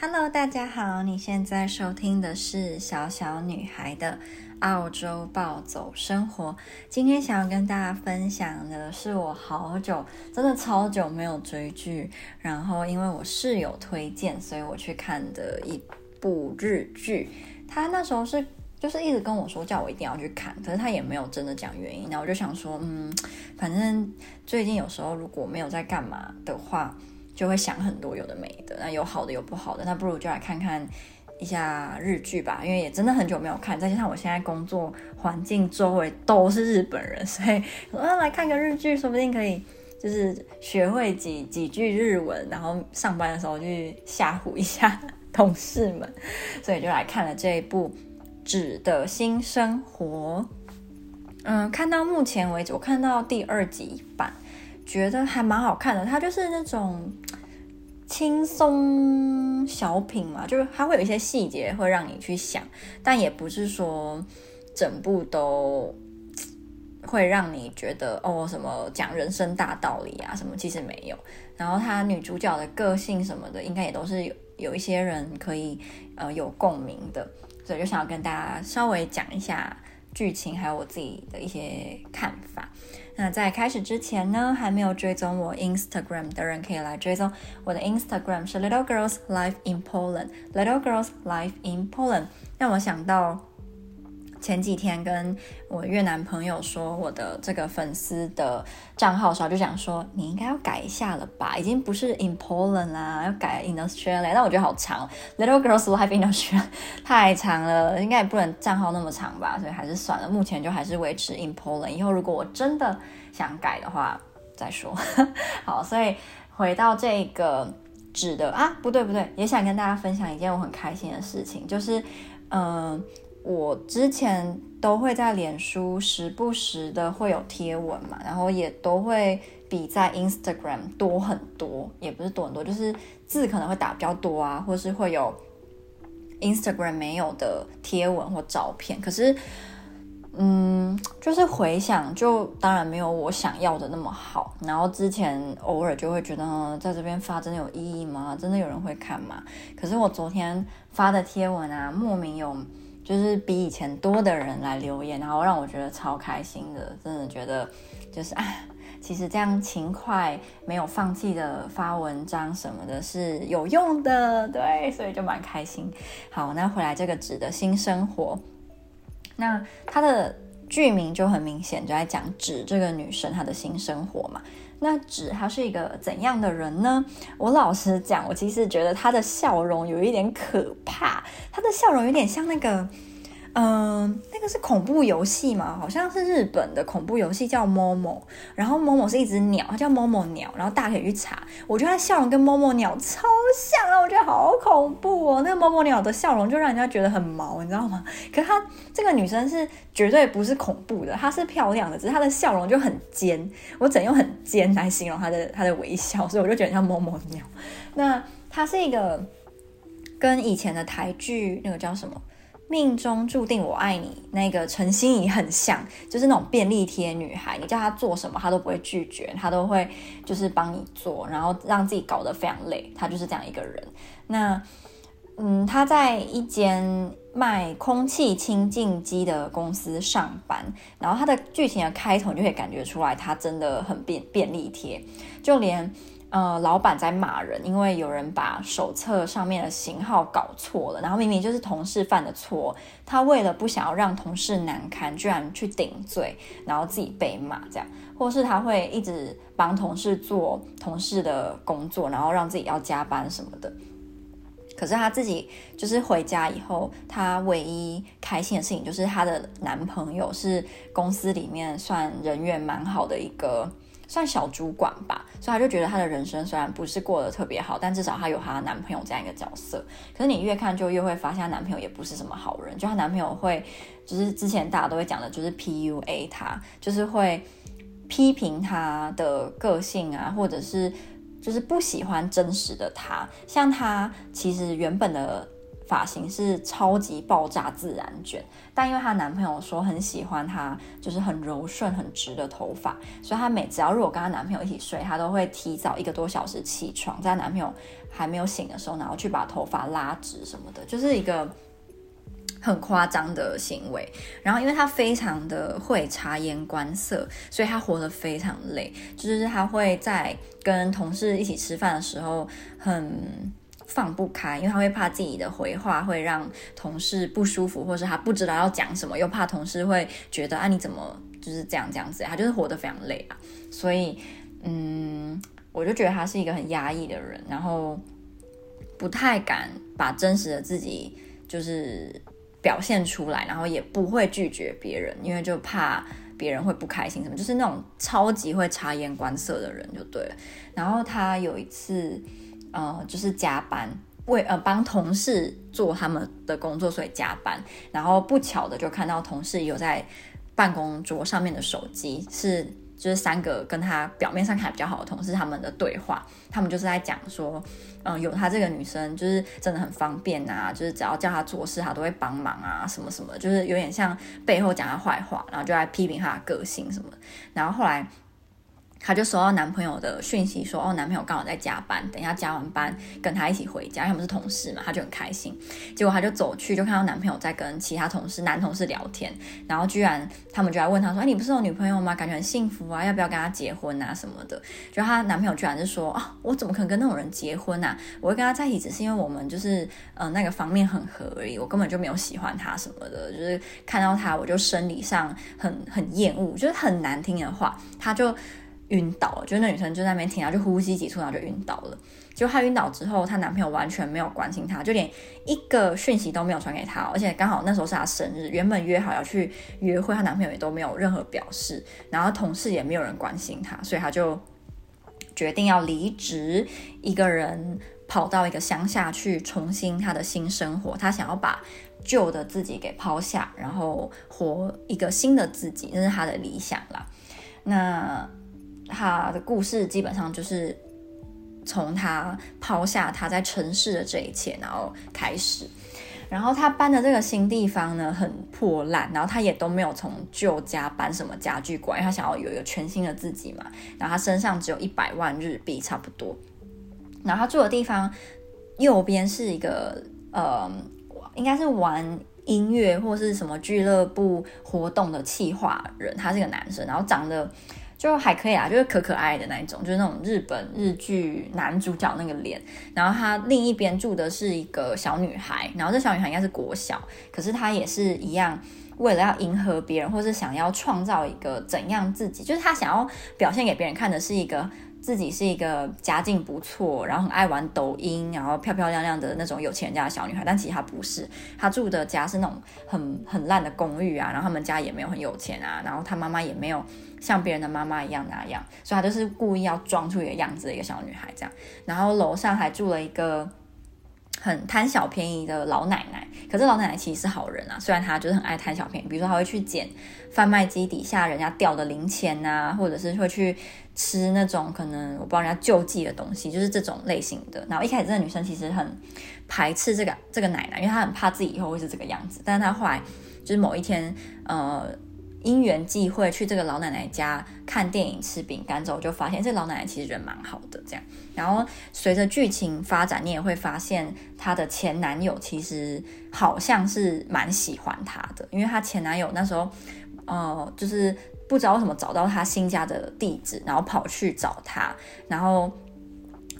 Hello，大家好，你现在收听的是小小女孩的澳洲暴走生活。今天想要跟大家分享的是我好久，真的超久没有追剧，然后因为我室友推荐，所以我去看的一部日剧。他那时候是就是一直跟我说叫我一定要去看，可是他也没有真的讲原因。然后我就想说，嗯，反正最近有时候如果没有在干嘛的话。就会想很多有的没的，那有好的有不好的，那不如就来看看一下日剧吧，因为也真的很久没有看，再加上我现在工作环境周围都是日本人，所以我要来看个日剧，说不定可以就是学会几几句日文，然后上班的时候去吓唬一下同事们，所以就来看了这一部《纸的新生活》。嗯，看到目前为止，我看到第二集版。觉得还蛮好看的，它就是那种轻松小品嘛，就是它会有一些细节会让你去想，但也不是说整部都会让你觉得哦什么讲人生大道理啊什么，其实没有。然后它女主角的个性什么的，应该也都是有有一些人可以呃有共鸣的，所以就想要跟大家稍微讲一下剧情，还有我自己的一些看法。那在开始之前呢，还没有追踪我 Instagram 的人可以来追踪我的 Instagram 是 Little Girls Life in Poland Little Girls Life in Poland。让我想到前几天跟我越南朋友说我的这个粉丝的账号时候，就想说你应该要改一下了吧，已经不是 in Poland 啦，要改 in Australia。但我觉得好长，Little Girls Life in Australia 太长了，应该也不能账号那么长吧，所以还是算了。目前就还是维持 in Poland。以后如果我真的想改的话再说。好，所以回到这个纸的啊，不对不对，也想跟大家分享一件我很开心的事情，就是嗯。我之前都会在脸书时不时的会有贴文嘛，然后也都会比在 Instagram 多很多，也不是多很多，就是字可能会打比较多啊，或是会有 Instagram 没有的贴文或照片。可是，嗯，就是回想，就当然没有我想要的那么好。然后之前偶尔就会觉得，在这边发真的有意义吗？真的有人会看吗？可是我昨天发的贴文啊，莫名有。就是比以前多的人来留言，然后让我觉得超开心的，真的觉得就是啊，其实这样勤快、没有放弃的发文章什么的是有用的，对，所以就蛮开心。好，那回来这个纸的新生活，那它的剧名就很明显，就在讲纸这个女生她的新生活嘛。那纸他是一个怎样的人呢？我老实讲，我其实觉得他的笑容有一点可怕，他的笑容有点像那个。嗯、那个是恐怖游戏嘛？好像是日本的恐怖游戏叫 Momo，然后 Momo 是一只鸟，它叫 Momo 鸟，然后大家可以去查。我觉得它笑容跟 Momo 鸟超像啊，我觉得好恐怖哦。那个 Momo 鸟的笑容就让人家觉得很毛，你知道吗？可是她这个女生是绝对不是恐怖的，她是漂亮的，只是她的笑容就很尖。我只用很尖来形容她的她的微笑，所以我就觉得像 Momo 鸟。那她是一个跟以前的台剧那个叫什么？命中注定我爱你，那个陈心怡很像，就是那种便利贴女孩，你叫她做什么，她都不会拒绝，她都会就是帮你做，然后让自己搞得非常累，她就是这样一个人。那，嗯，她在一间卖空气清净机的公司上班，然后她的剧情的开头你就可以感觉出来，她真的很便便利贴，就连。呃，老板在骂人，因为有人把手册上面的型号搞错了，然后明明就是同事犯的错，他为了不想要让同事难堪，居然去顶罪，然后自己被骂这样，或是他会一直帮同事做同事的工作，然后让自己要加班什么的。可是他自己就是回家以后，他唯一开心的事情就是他的男朋友是公司里面算人缘蛮好的一个。算小主管吧，所以他就觉得他的人生虽然不是过得特别好，但至少他有他男朋友这样一个角色。可是你越看就越会发现，男朋友也不是什么好人。就他男朋友会，就是之前大家都会讲的，就是 PUA 他，就是会批评他的个性啊，或者是就是不喜欢真实的他。像他其实原本的发型是超级爆炸自然卷，但因为她男朋友说很喜欢她，就是很柔顺、很直的头发，所以她每只要如果跟她男朋友一起睡，她都会提早一个多小时起床，在男朋友还没有醒的时候，然后去把头发拉直什么的，就是一个很夸张的行为。然后因为她非常的会察言观色，所以她活得非常累，就是她会在跟同事一起吃饭的时候很。放不开，因为他会怕自己的回话会让同事不舒服，或是他不知道要讲什么，又怕同事会觉得啊，你怎么就是这样这样子，他就是活得非常累啊。所以，嗯，我就觉得他是一个很压抑的人，然后不太敢把真实的自己就是表现出来，然后也不会拒绝别人，因为就怕别人会不开心什么，就是那种超级会察言观色的人就对了。然后他有一次。呃，就是加班为呃帮同事做他们的工作，所以加班。然后不巧的就看到同事有在办公桌上面的手机，是就是三个跟他表面上看比较好的同事他们的对话。他们就是在讲说，嗯、有他这个女生就是真的很方便啊，就是只要叫他做事，他都会帮忙啊，什么什么，就是有点像背后讲他坏话，然后就来批评他的个性什么。然后后来。她就收到男朋友的讯息说，哦，男朋友刚好在加班，等一下加完班跟她一起回家，因为他们是同事嘛，她就很开心。结果她就走去，就看到男朋友在跟其他同事、男同事聊天，然后居然他们就来问她说：“哎，你不是有女朋友吗？感觉很幸福啊，要不要跟他结婚啊什么的？”就她男朋友居然是说：“啊，我怎么可能跟那种人结婚啊？我会跟他在一起，只是因为我们就是嗯、呃、那个方面很合而已，我根本就没有喜欢他什么的，就是看到他我就生理上很很厌恶，就是很难听的话，他就。”晕倒了，就那女生就在那边听，然后就呼吸急促，然后就晕倒了。就她晕倒之后，她男朋友完全没有关心她，就连一个讯息都没有传给她，而且刚好那时候是她生日，原本约好要去约会，她男朋友也都没有任何表示，然后同事也没有人关心她，所以她就决定要离职，一个人跑到一个乡下去重新她的新生活，她想要把旧的自己给抛下，然后活一个新的自己，这是她的理想啦。那。他的故事基本上就是从他抛下他在城市的这一切，然后开始。然后他搬的这个新地方呢，很破烂，然后他也都没有从旧家搬什么家具过来，他想要有一个全新的自己嘛。然后他身上只有一百万日币差不多。然后他住的地方右边是一个呃，应该是玩音乐或是什么俱乐部活动的企划人，他是个男生，然后长得。就还可以啊，就是可可爱爱的那一种，就是那种日本日剧男主角那个脸。然后他另一边住的是一个小女孩，然后这小女孩应该是国小，可是她也是一样，为了要迎合别人，或是想要创造一个怎样自己，就是她想要表现给别人看的是一个。自己是一个家境不错，然后很爱玩抖音，然后漂漂亮亮的那种有钱人家的小女孩，但其实她不是，她住的家是那种很很烂的公寓啊，然后他们家也没有很有钱啊，然后她妈妈也没有像别人的妈妈一样那样，所以她就是故意要装出一个样子的一个小女孩这样，然后楼上还住了一个。很贪小便宜的老奶奶，可是老奶奶其实是好人啊，虽然她就是很爱贪小便宜，比如说她会去捡贩卖机底下人家掉的零钱啊，或者是会去吃那种可能我不知道人家救济的东西，就是这种类型的。然后一开始这个女生其实很排斥这个这个奶奶，因为她很怕自己以后会是这个样子。但是她后来就是某一天，呃。因缘际会去这个老奶奶家看电影、吃饼干之后，就发现这老奶奶其实人蛮好的。这样，然后随着剧情发展，你也会发现她的前男友其实好像是蛮喜欢她的，因为她前男友那时候，呃，就是不知道为什么找到他新家的地址，然后跑去找他，然后。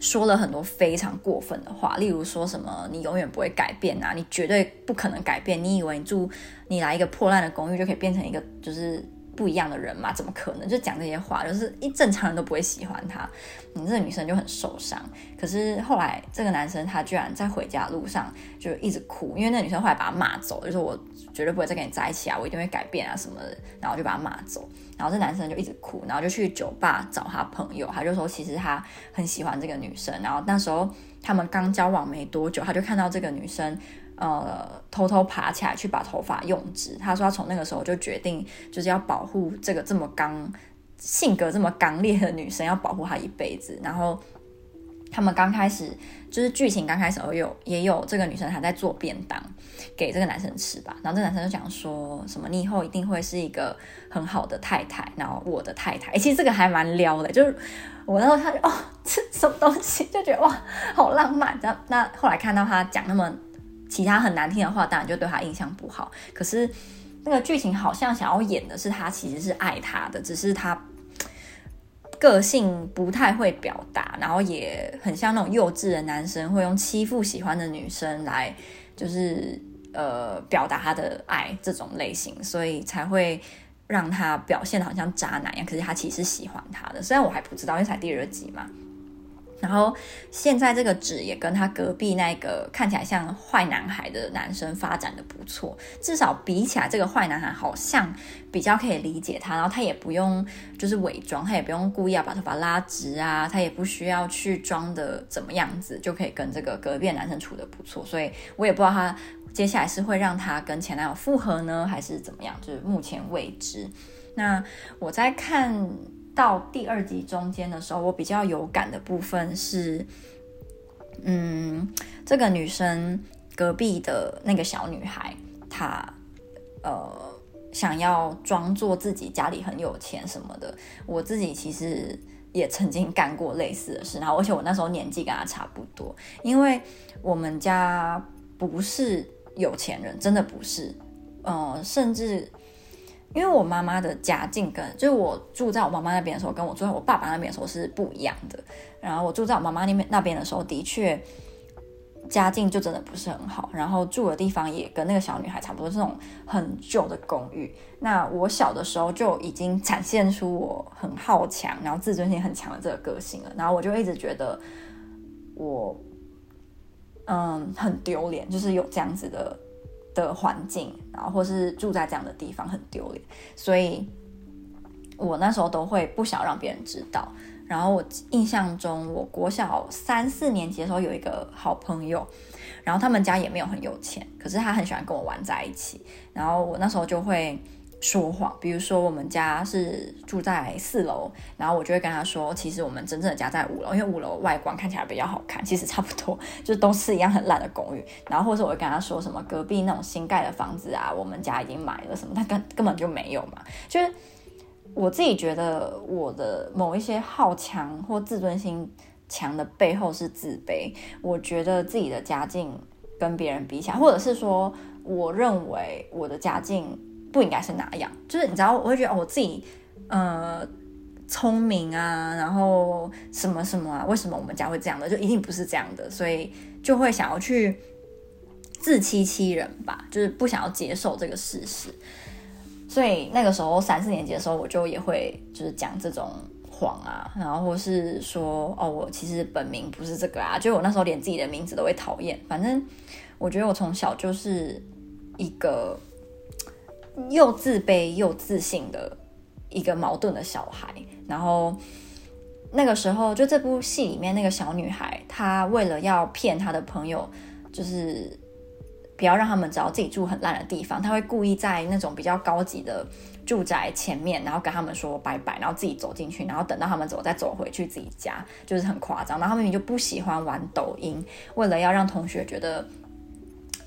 说了很多非常过分的话，例如说什么“你永远不会改变啊，你绝对不可能改变，你以为你住你来一个破烂的公寓就可以变成一个就是。不一样的人嘛，怎么可能？就讲这些话，就是一正常人都不会喜欢他。你这个女生就很受伤。可是后来这个男生他居然在回家路上就一直哭，因为那女生后来把他骂走，就说我绝对不会再跟你在一起啊，我一定会改变啊什么的。然后就把他骂走。然后这男生就一直哭，然后就去酒吧找他朋友，他就说其实他很喜欢这个女生。然后那时候他们刚交往没多久，他就看到这个女生。呃，偷偷爬起来去把头发用直。他说他从那个时候就决定，就是要保护这个这么刚、性格这么刚烈的女生，要保护她一辈子。然后他们刚开始就是剧情刚开始，有也有这个女生还在做便当给这个男生吃吧，然后这男生就讲说什么你以后一定会是一个很好的太太，然后我的太太，哎，其实这个还蛮撩的，就是我那时候他就哦，这什么东西，就觉得哇，好浪漫。然后那后来看到他讲那么其他很难听的话，当然就对他印象不好。可是那个剧情好像想要演的是他其实是爱他的，只是他。个性不太会表达，然后也很像那种幼稚的男生，会用欺负喜欢的女生来，就是呃表达他的爱这种类型，所以才会让他表现的好像渣男一样。可是他其实喜欢他的，虽然我还不知道，因为才第二集嘛。然后现在这个纸也跟他隔壁那个看起来像坏男孩的男生发展的不错，至少比起来，这个坏男孩好像比较可以理解他，然后他也不用就是伪装，他也不用故意要把头发拉直啊，他也不需要去装的怎么样子，就可以跟这个隔壁的男生处得不错，所以我也不知道他接下来是会让他跟前男友复合呢，还是怎么样，就是目前未知。那我在看。到第二集中间的时候，我比较有感的部分是，嗯，这个女生隔壁的那个小女孩，她呃想要装作自己家里很有钱什么的。我自己其实也曾经干过类似的事，然后而且我那时候年纪跟她差不多，因为我们家不是有钱人，真的不是，嗯、呃，甚至。因为我妈妈的家境跟就是我住在我妈妈那边的时候，跟我住在我爸爸那边的时候是不一样的。然后我住在我妈妈那边那边的时候，的确家境就真的不是很好。然后住的地方也跟那个小女孩差不多，这种很旧的公寓。那我小的时候就已经展现出我很好强，然后自尊心很强的这个个性了。然后我就一直觉得我嗯很丢脸，就是有这样子的。的环境，然后或是住在这样的地方很丢脸，所以我那时候都会不想让别人知道。然后我印象中，我国小三四年级的时候有一个好朋友，然后他们家也没有很有钱，可是他很喜欢跟我玩在一起，然后我那时候就会。说谎，比如说我们家是住在四楼，然后我就会跟他说，其实我们真正的家在五楼，因为五楼外观看起来比较好看，其实差不多，就都是一样很烂的公寓。然后或者我会跟他说什么隔壁那种新盖的房子啊，我们家已经买了什么，他根根本就没有嘛。就是我自己觉得我的某一些好强或自尊心强的背后是自卑，我觉得自己的家境跟别人比起来，或者是说我认为我的家境。不应该是哪样？就是你知道，我会觉得我自己，呃，聪明啊，然后什么什么啊，为什么我们家会这样的？就一定不是这样的，所以就会想要去自欺欺人吧，就是不想要接受这个事实。所以那个时候三四年级的时候，我就也会就是讲这种谎啊，然后或是说哦，我其实本名不是这个啊，就我那时候连自己的名字都会讨厌。反正我觉得我从小就是一个。又自卑又自信的一个矛盾的小孩，然后那个时候，就这部戏里面那个小女孩，她为了要骗她的朋友，就是不要让他们知道自己住很烂的地方，她会故意在那种比较高级的住宅前面，然后跟他们说拜拜，然后自己走进去，然后等到他们走再走回去自己家，就是很夸张。然后他们明明就不喜欢玩抖音，为了要让同学觉得。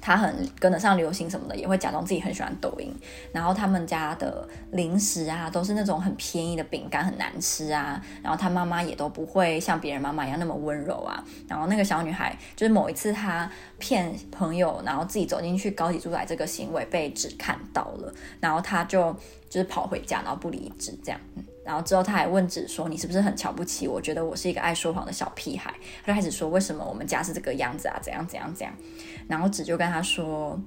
他很跟得上流行什么的，也会假装自己很喜欢抖音。然后他们家的零食啊，都是那种很便宜的饼干，很难吃啊。然后他妈妈也都不会像别人妈妈一样那么温柔啊。然后那个小女孩，就是某一次她骗朋友，然后自己走进去高级住宅这个行为被纸看到了，然后她就就是跑回家，然后不理纸这样。然后之后他还问纸说：“你是不是很瞧不起我？觉得我是一个爱说谎的小屁孩？”他就开始说：“为什么我们家是这个样子啊？怎样怎样怎样？”然后纸就跟他说：“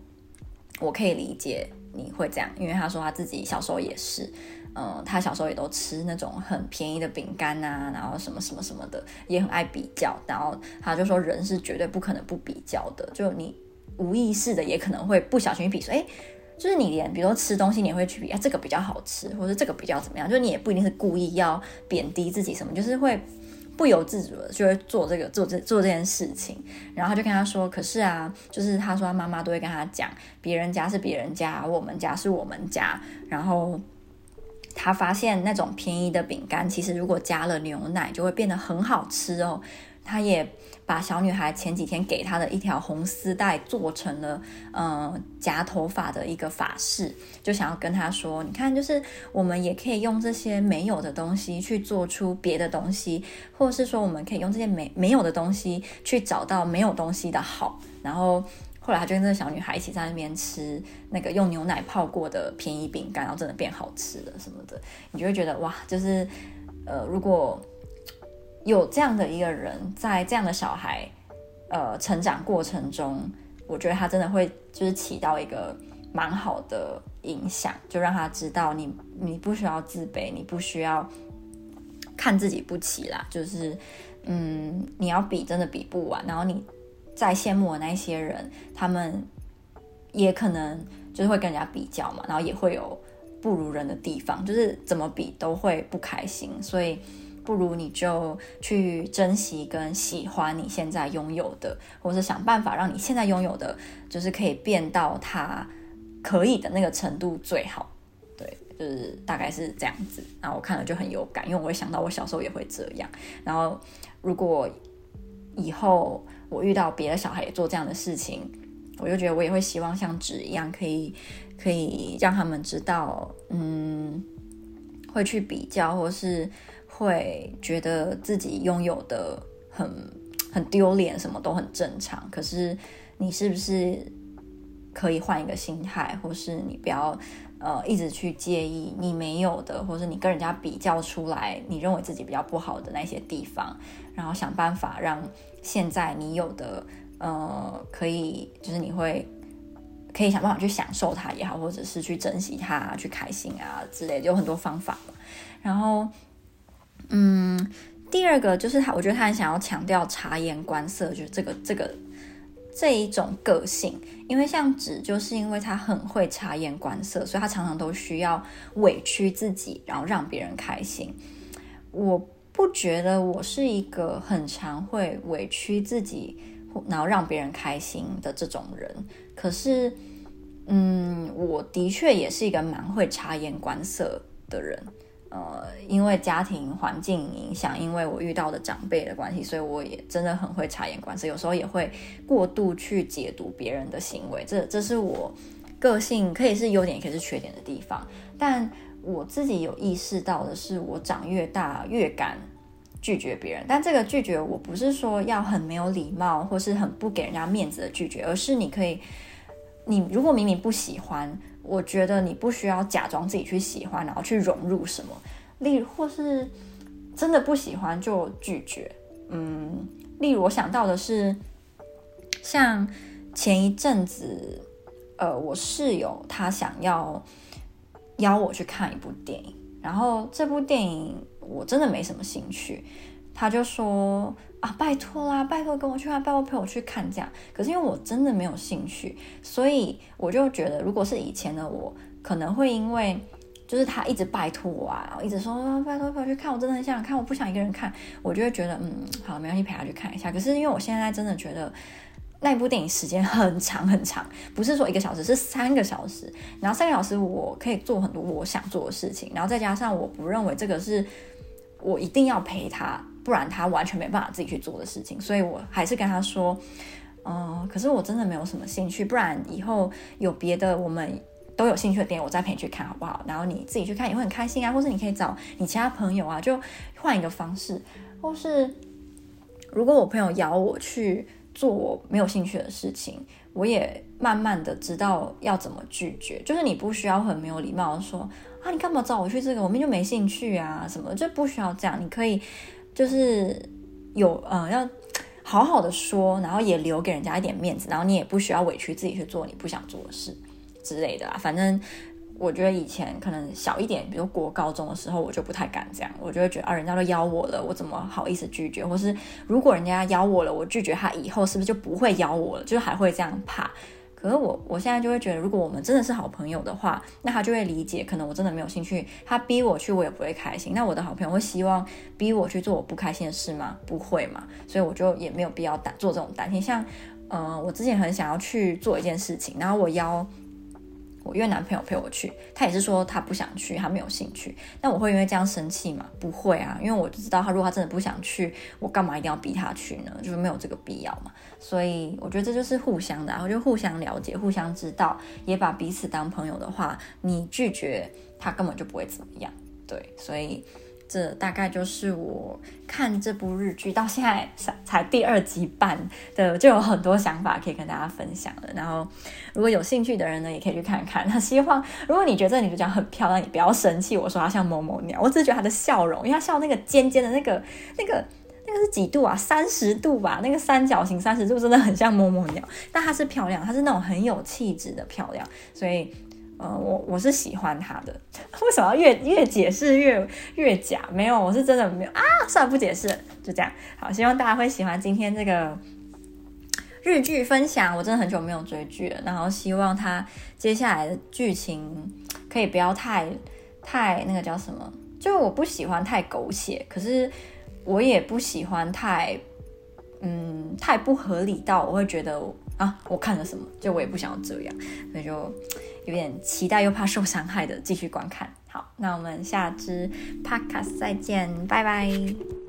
我可以理解你会这样，因为他说他自己小时候也是，嗯、他小时候也都吃那种很便宜的饼干啊，然后什么什么什么的，也很爱比较。然后他就说人是绝对不可能不比较的，就你无意识的也可能会不小心比说，哎。”就是你连比如说吃东西，你会去比啊，这个比较好吃，或者这个比较怎么样？就是你也不一定是故意要贬低自己什么，就是会不由自主的就会做这个做这做这件事情。然后就跟他说：“可是啊，就是他说他妈妈都会跟他讲，别人家是别人家，我们家是我们家。然后他发现那种便宜的饼干，其实如果加了牛奶，就会变得很好吃哦。”他也把小女孩前几天给他的一条红丝带做成了，嗯，夹头发的一个发饰，就想要跟他说，你看，就是我们也可以用这些没有的东西去做出别的东西，或者是说，我们可以用这些没没有的东西去找到没有东西的好。然后后来他就跟这个小女孩一起在那边吃那个用牛奶泡过的便宜饼干，然后真的变好吃了什么的，你就会觉得哇，就是呃，如果。有这样的一个人，在这样的小孩，呃，成长过程中，我觉得他真的会就是起到一个蛮好的影响，就让他知道你你不需要自卑，你不需要看自己不起啦，就是嗯，你要比真的比不完，然后你在羡慕的那些人，他们也可能就是会跟人家比较嘛，然后也会有不如人的地方，就是怎么比都会不开心，所以。不如你就去珍惜跟喜欢你现在拥有的，或者是想办法让你现在拥有的，就是可以变到它可以的那个程度最好。对，就是大概是这样子。然后我看了就很有感，因为我会想到我小时候也会这样。然后如果以后我遇到别的小孩也做这样的事情，我就觉得我也会希望像纸一样，可以可以让他们知道，嗯，会去比较，或是。会觉得自己拥有的很很丢脸，什么都很正常。可是你是不是可以换一个心态，或是你不要呃一直去介意你没有的，或是你跟人家比较出来，你认为自己比较不好的那些地方，然后想办法让现在你有的呃可以，就是你会可以想办法去享受它也好，或者是去珍惜它，去开心啊之类的，有很多方法。然后。嗯，第二个就是他，我觉得他很想要强调察言观色，就是这个这个这一种个性。因为像纸，就是因为他很会察言观色，所以他常常都需要委屈自己，然后让别人开心。我不觉得我是一个很常会委屈自己，然后让别人开心的这种人。可是，嗯，我的确也是一个蛮会察言观色的人。呃，因为家庭环境影响，因为我遇到的长辈的关系，所以我也真的很会察言观色，有时候也会过度去解读别人的行为，这这是我个性可以是优点，也可以是缺点的地方。但我自己有意识到的是，我长越大越敢拒绝别人，但这个拒绝我不是说要很没有礼貌，或是很不给人家面子的拒绝，而是你可以，你如果明明不喜欢。我觉得你不需要假装自己去喜欢，然后去融入什么，例如或是真的不喜欢就拒绝。嗯，例如我想到的是，像前一阵子，呃，我室友他想要邀我去看一部电影，然后这部电影我真的没什么兴趣，他就说。啊，拜托啦，拜托跟我去看，拜托陪我去看这样。可是因为我真的没有兴趣，所以我就觉得，如果是以前的我，可能会因为就是他一直拜托我啊，一直说，拜托陪我去看，我真的很想看，我不想一个人看，我就会觉得嗯，好，没关系，陪他去看一下。可是因为我现在真的觉得那部电影时间 很长很长，不是说一个小时，是三个小时。然后三个小时我可以做很多我想做的事情，然后再加上我不认为这个是我一定要陪他。不然他完全没办法自己去做的事情，所以我还是跟他说，嗯、可是我真的没有什么兴趣，不然以后有别的我们都有兴趣的电影，我再陪你去看好不好？然后你自己去看也会很开心啊，或是你可以找你其他朋友啊，就换一个方式，或是如果我朋友邀我去做我没有兴趣的事情，我也慢慢的知道要怎么拒绝，就是你不需要很没有礼貌的说啊，你干嘛找我去这个？我们就没兴趣啊，什么就不需要这样，你可以。就是有呃，要好好的说，然后也留给人家一点面子，然后你也不需要委屈自己去做你不想做的事之类的啦。反正我觉得以前可能小一点，比如国高中的时候，我就不太敢这样，我就会觉得啊，人家都邀我了，我怎么好意思拒绝？或是如果人家邀我了，我拒绝他以后是不是就不会邀我了？就还会这样怕。可是我我现在就会觉得，如果我们真的是好朋友的话，那他就会理解，可能我真的没有兴趣，他逼我去，我也不会开心。那我的好朋友会希望逼我去做我不开心的事吗？不会嘛，所以我就也没有必要打做这种担心。像，嗯、呃，我之前很想要去做一件事情，然后我邀我约男朋友陪我去，他也是说他不想去，他没有兴趣。那我会因为这样生气吗？不会啊，因为我知道他如果他真的不想去，我干嘛一定要逼他去呢？就是没有这个必要嘛。所以我觉得这就是互相的，然后就互相了解、互相知道，也把彼此当朋友的话，你拒绝他根本就不会怎么样。对，所以。这大概就是我看这部日剧到现在才第二集半的，就有很多想法可以跟大家分享了。然后，如果有兴趣的人呢，也可以去看看。那希望，如果你觉得女主角很漂亮，你不要生气，我说她像某某鸟，我只是觉得她的笑容，因为她笑那个尖尖的那个、那个、那个是几度啊？三十度吧？那个三角形三十度真的很像某某鸟。但她是漂亮，她是那种很有气质的漂亮，所以。呃，我我是喜欢他的，为什么要越越解释越越假？没有，我是真的没有啊，算了，不解释，就这样。好，希望大家会喜欢今天这个日剧分享。我真的很久没有追剧了，然后希望他接下来的剧情可以不要太太那个叫什么，就我不喜欢太狗血，可是我也不喜欢太嗯太不合理到我会觉得啊，我看了什么，就我也不想要这样，所以就。有点期待又怕受伤害的继续观看。好，那我们下支 podcast 再见，拜拜。